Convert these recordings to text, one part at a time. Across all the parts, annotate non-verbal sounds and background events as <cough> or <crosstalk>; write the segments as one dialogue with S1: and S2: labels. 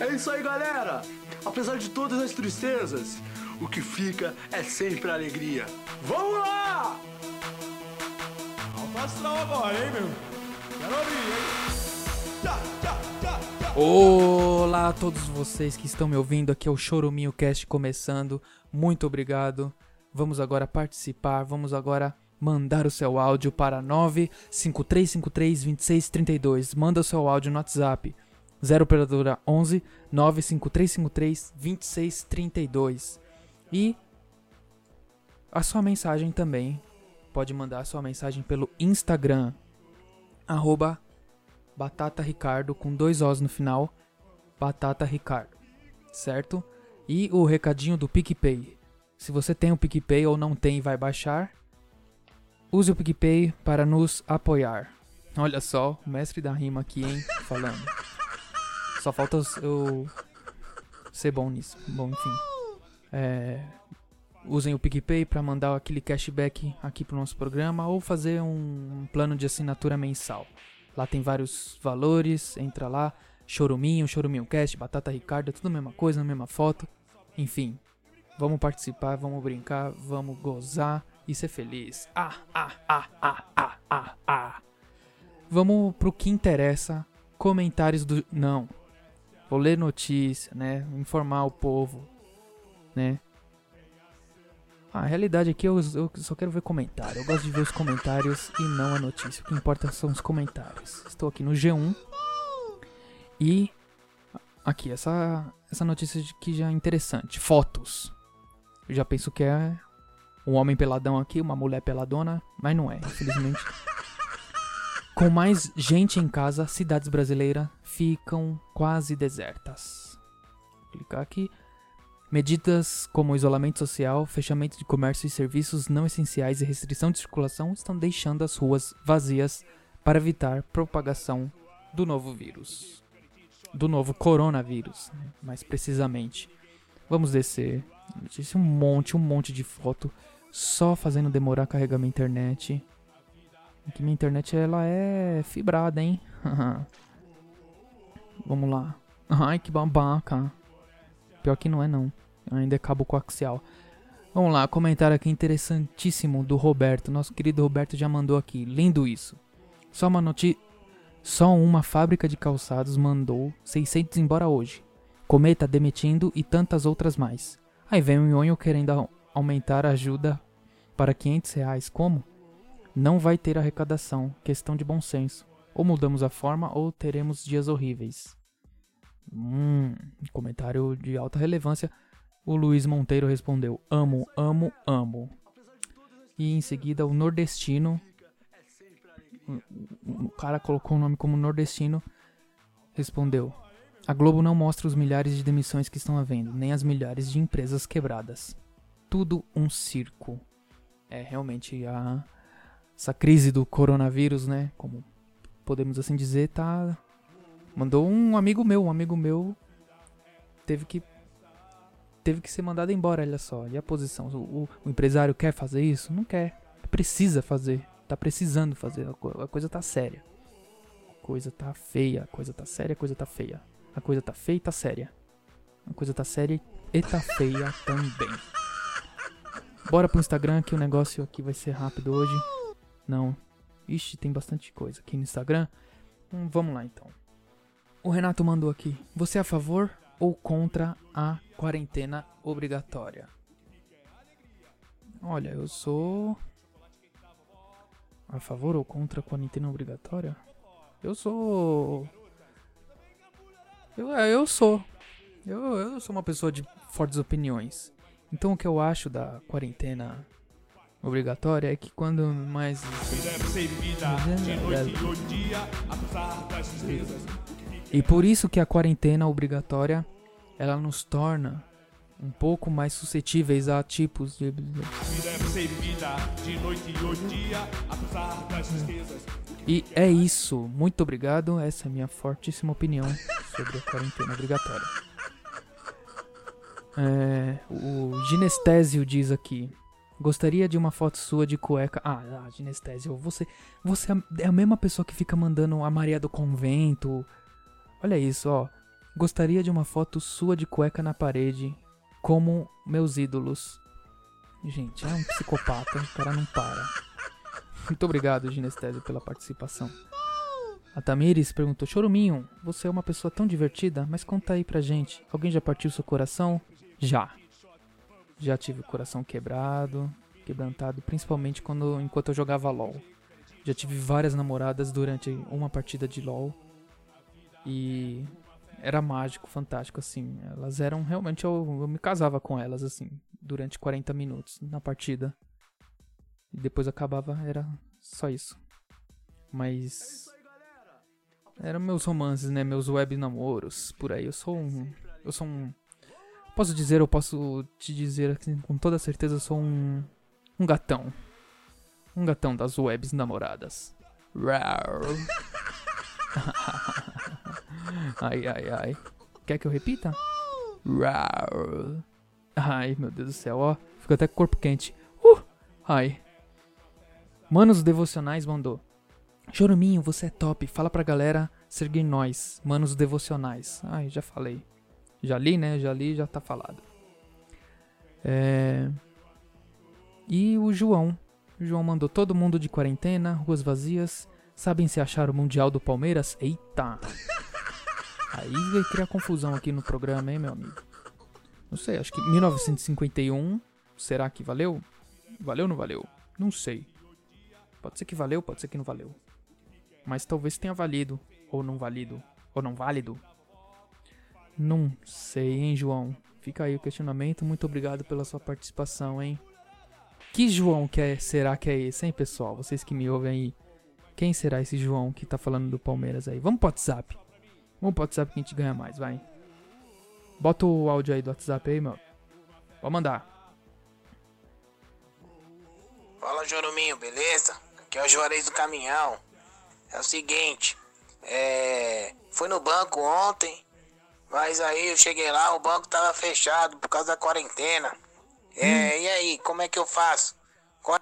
S1: É isso aí, galera! Apesar de todas as tristezas, o que fica é sempre a alegria. Vamos lá!
S2: Astral agora, hein, meu? Quero ouvir, hein? Tchá, tchá, tchá, tchá.
S3: Olá a todos vocês que estão me ouvindo, aqui é o Choruminho Cast começando. Muito obrigado. Vamos agora participar, vamos agora mandar o seu áudio para 953532632. Manda o seu áudio no WhatsApp 0 operadora 11 95353 2632. E a sua mensagem também. Pode mandar a sua mensagem pelo Instagram arroba Batata Ricardo com dois Os no final. Batata Ricardo, certo? E o recadinho do PicPay. Se você tem o PicPay ou não tem e vai baixar, use o PicPay para nos apoiar. Olha só, o mestre da rima aqui, hein? Falando. Só falta eu ser bom nisso. Bom, enfim. É, usem o PicPay para mandar aquele cashback aqui pro nosso programa ou fazer um plano de assinatura mensal. Lá tem vários valores, entra lá, Choruminho, Choruminho Cast, Batata Ricardo, tudo a mesma coisa, a mesma foto. Enfim, vamos participar, vamos brincar, vamos gozar e ser feliz. Ah, ah, ah, ah, ah, ah, ah. Vamos pro que interessa, comentários do... Não, vou ler notícia, né, informar o povo, né. A realidade aqui eu, eu só quero ver comentário. Eu gosto de ver os comentários e não a notícia. O que importa são os comentários. Estou aqui no G1 e aqui essa essa notícia que já é interessante. Fotos. Eu já penso que é um homem peladão aqui, uma mulher peladona, mas não é, infelizmente. Com mais gente em casa, cidades brasileiras ficam quase desertas. Vou clicar aqui. Medidas como isolamento social, fechamento de comércio e serviços não essenciais e restrição de circulação estão deixando as ruas vazias para evitar propagação do novo vírus. Do novo coronavírus, né, mais precisamente. Vamos descer. Notícia um monte, um monte de foto só fazendo demorar carregar minha internet. Aqui minha internet ela é fibrada, hein? <laughs> Vamos lá. Ai, que babaca. Pior que não é não. Ainda é cabo coaxial. Vamos lá, comentário aqui interessantíssimo do Roberto. Nosso querido Roberto já mandou aqui. Lindo isso. Só uma notícia. Só uma fábrica de calçados mandou 600 embora hoje. Cometa demitindo e tantas outras mais. Aí vem o Nhonho querendo aumentar a ajuda para 500 reais. Como? Não vai ter arrecadação. Questão de bom senso. Ou mudamos a forma ou teremos dias horríveis. Hum, comentário de alta relevância. O Luiz Monteiro respondeu: Amo, amo, amo. E em seguida o nordestino. o- cara colocou o nome como nordestino. Respondeu: A Globo não mostra os milhares de demissões que estão havendo, nem as milhares de empresas quebradas. Tudo um circo. É realmente a essa crise do coronavírus, né? Como podemos assim dizer, tá. Mandou um amigo meu, um amigo meu teve que teve que ser mandado embora, olha só. E a posição? O, o- empresário quer fazer isso? Não quer. Precisa fazer. Tá precisando fazer. A coisa tá séria. A coisa tá feia. A coisa tá séria, a coisa tá feia. A coisa tá feia e tá séria. A coisa tá séria e tá feia também. Bora pro Instagram que o negócio aqui vai ser rápido hoje. Não. Ixi, tem bastante coisa aqui no Instagram. Hum, vamos lá então. O Renato mandou aqui. Você é a favor ou contra a quarentena obrigatória? Olha, eu sou a favor ou contra a quarentena obrigatória? Eu sou. Eu, é, eu sou. Eu, eu sou uma pessoa de fortes opiniões. Então o que eu acho da quarentena obrigatória é que quando mais.
S2: E
S3: por isso que a quarentena obrigatória ela nos torna um pouco mais suscetíveis a tipos de.
S2: E
S3: é isso. Muito obrigado. Essa é a minha fortíssima opinião sobre a quarentena obrigatória. É, o Ginestésio diz aqui. Gostaria de uma foto sua de cueca. Ah, ah Ginestésio, você, você é a mesma pessoa que fica mandando a Maria do Convento. Olha isso, ó. Gostaria de uma foto sua de cueca na parede, como meus ídolos. Gente, é um psicopata, o cara não para. Muito obrigado, Ginestésio, pela participação. A Tamires perguntou: Choruminho, você é uma pessoa tão divertida, mas conta aí pra gente. Alguém já partiu seu coração? Já. Já tive o coração quebrado, quebrantado, principalmente quando enquanto eu jogava LOL. Já tive várias namoradas durante uma partida de LOL. E era mágico, fantástico, assim. Elas eram realmente. Eu, eu me casava com elas, assim, durante 40 minutos na partida. E depois acabava, era só isso. Mas. Eram meus romances, né? Meus web namoros, por aí. Eu sou um. Eu sou um. Posso dizer, eu posso te dizer assim, com toda certeza, eu sou um. Um gatão. Um gatão das webs namoradas. <laughs> Ai, ai, ai. Quer que eu repita? Ai, meu Deus do céu, ó. Fico até com o corpo quente. Uh! Ai. Manos Devocionais mandou. Choruminho, você é top. Fala pra galera seguir nós. Manos Devocionais. Ai, já falei. Já li, né? Já li, já tá falado. É... E o João. O João mandou todo mundo de quarentena, ruas vazias. Sabem se achar o Mundial do Palmeiras? Eita! <laughs> Aí vai criar confusão aqui no programa, hein, meu amigo? Não sei, acho que 1951. Será que valeu? Valeu ou não valeu? Não sei. Pode ser que valeu, pode ser que não valeu. Mas talvez tenha valido. Ou não valido. Ou não válido. Não sei, hein, João? Fica aí o questionamento. Muito obrigado pela sua participação, hein? Que João que é, será que é esse, hein, pessoal? Vocês que me ouvem aí. Quem será esse João que tá falando do Palmeiras aí? Vamos pro WhatsApp. Vamos pro WhatsApp que a gente ganha mais, vai. Bota o áudio aí do WhatsApp aí, meu. Pode mandar.
S4: Fala, Joruminho, beleza? Aqui é o Juarez do Caminhão. É o seguinte, é... Fui no banco ontem, mas aí eu cheguei lá, o banco tava fechado por causa da quarentena. É, e aí, como é que eu faço? Qual-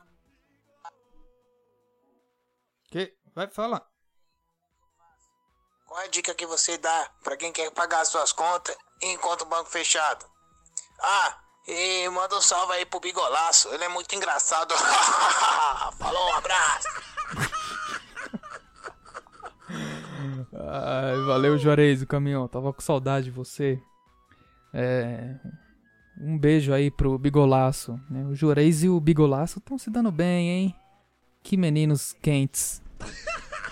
S3: Que? Vai falar.
S4: Qual é a dica que você dá pra quem quer pagar suas contas e encontra o banco fechado? Ah, e manda um salve aí pro Bigolaço, ele é muito engraçado. <laughs> Falou, um abraço.
S3: Ai, valeu, Juarez, o caminhão. Tava com saudade de você. É. Um beijo aí pro Bigolaço. Né? O Juarez e o Bigolaço estão se dando bem, hein? Que meninos quentes.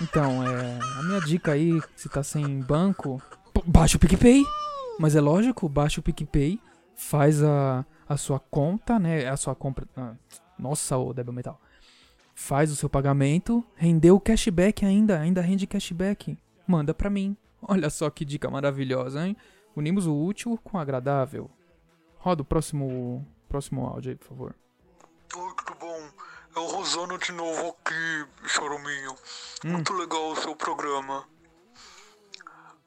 S3: Então, é. A minha dica aí, se tá sem banco, baixa o PicPay. Mas é lógico, baixa o PicPay, faz a, a sua conta, né? A sua compra. ah, nossa, o Debel Metal. Faz o seu pagamento, rendeu o cashback ainda, ainda rende cashback. Manda pra mim. Olha só que dica maravilhosa, hein? Unimos o útil com o agradável. Roda o próximo, próximo áudio aí, por favor.
S1: Oi, tudo bom? É o Rosano de novo aqui, Choruminho. Muito legal o seu programa.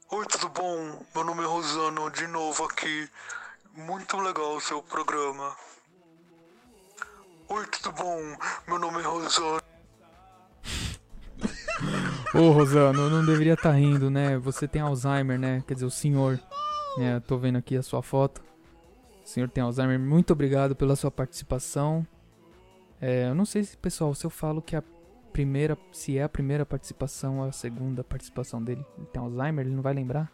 S1: Oi, tudo bom? Meu nome é Rosano, de novo aqui. Muito legal o seu programa. Oi, tudo bom? Meu nome é Rosano.
S3: Ô, Rosano, não deveria estar rindo, né? Você tem Alzheimer, né? Quer dizer, o senhor. Né? Tô vendo aqui a sua foto. O senhor tem Alzheimer. Muito obrigado pela sua participação. É, eu não sei se, pessoal, se eu falo que a primeira, se é a primeira participação ou a segunda participação dele. Ele tem Alzheimer, ele não vai lembrar.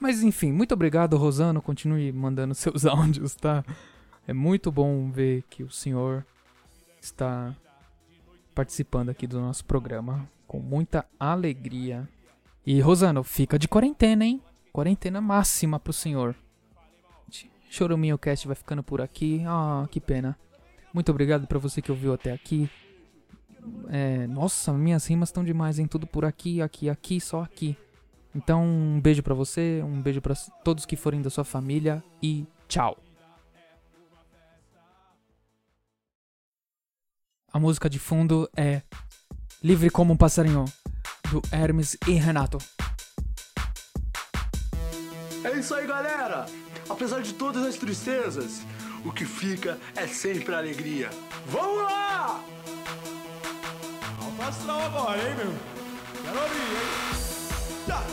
S3: Mas enfim, muito obrigado, Rosano. Continue mandando <laughs> seus áudios, tá? É muito bom ver que o senhor está participando aqui do nosso programa com muita alegria. E Rosano, fica de quarentena, hein? Quarentena máxima pro senhor. Choruminho Cast vai ficando por aqui. Ah, que pena. Muito obrigado pra você que ouviu até aqui. É, nossa, minhas rimas estão demais, hein? Tudo por aqui, aqui, aqui, só aqui. Então, um beijo pra você, um beijo pra todos que forem da sua família e tchau. A música de fundo é Livre como um passarinho, do Hermes e Renato.
S1: É isso aí, galera! Apesar de todas as tristezas, o que fica é sempre a alegria. Vamos lá!
S2: Alto astral agora, hein, meu? Quero ouvir, hein? Tá,